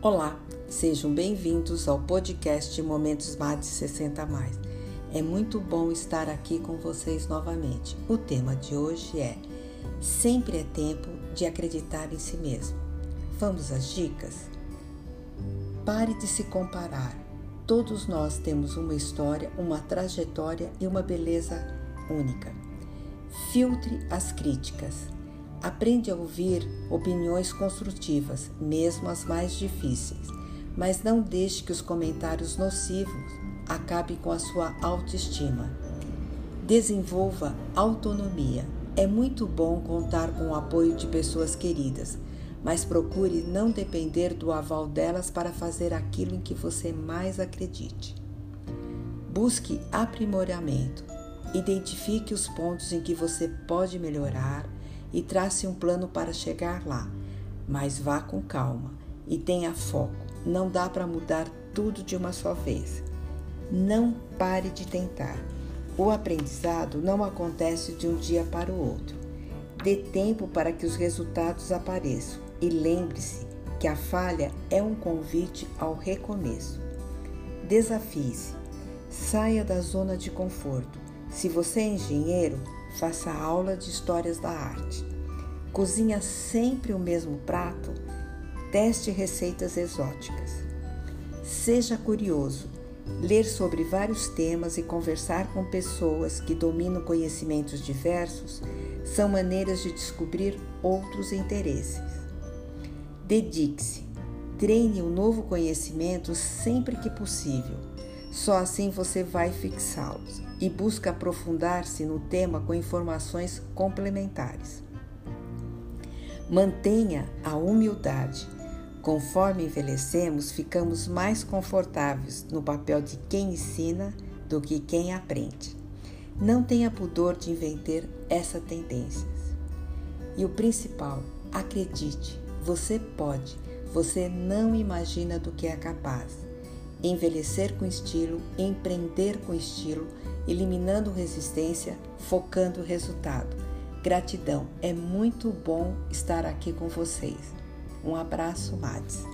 Olá, sejam bem-vindos ao podcast Momentos Mais de 60 Mais. É muito bom estar aqui com vocês novamente. O tema de hoje é Sempre é tempo de acreditar em si mesmo. Vamos às dicas? Pare de se comparar. Todos nós temos uma história, uma trajetória e uma beleza única. Filtre as críticas Aprende a ouvir opiniões construtivas, mesmo as mais difíceis, mas não deixe que os comentários nocivos acabem com a sua autoestima. Desenvolva autonomia. É muito bom contar com o apoio de pessoas queridas, mas procure não depender do aval delas para fazer aquilo em que você mais acredite. Busque aprimoramento. Identifique os pontos em que você pode melhorar e trace um plano para chegar lá, mas vá com calma e tenha foco. Não dá para mudar tudo de uma só vez. Não pare de tentar. O aprendizado não acontece de um dia para o outro. Dê tempo para que os resultados apareçam e lembre-se que a falha é um convite ao recomeço. Desafie-se. Saia da zona de conforto. Se você é engenheiro, faça aula de histórias da arte. Cozinha sempre o mesmo prato? Teste receitas exóticas. Seja curioso. Ler sobre vários temas e conversar com pessoas que dominam conhecimentos diversos são maneiras de descobrir outros interesses. Dedique-se. Treine um novo conhecimento sempre que possível. Só assim você vai fixá-los e busca aprofundar-se no tema com informações complementares. Mantenha a humildade. Conforme envelhecemos, ficamos mais confortáveis no papel de quem ensina do que quem aprende. Não tenha pudor de inventar essas tendências. E o principal, acredite, você pode, você não imagina do que é capaz envelhecer com estilo, empreender com estilo, eliminando resistência, focando o resultado. Gratidão, é muito bom estar aqui com vocês. Um abraço, Mads.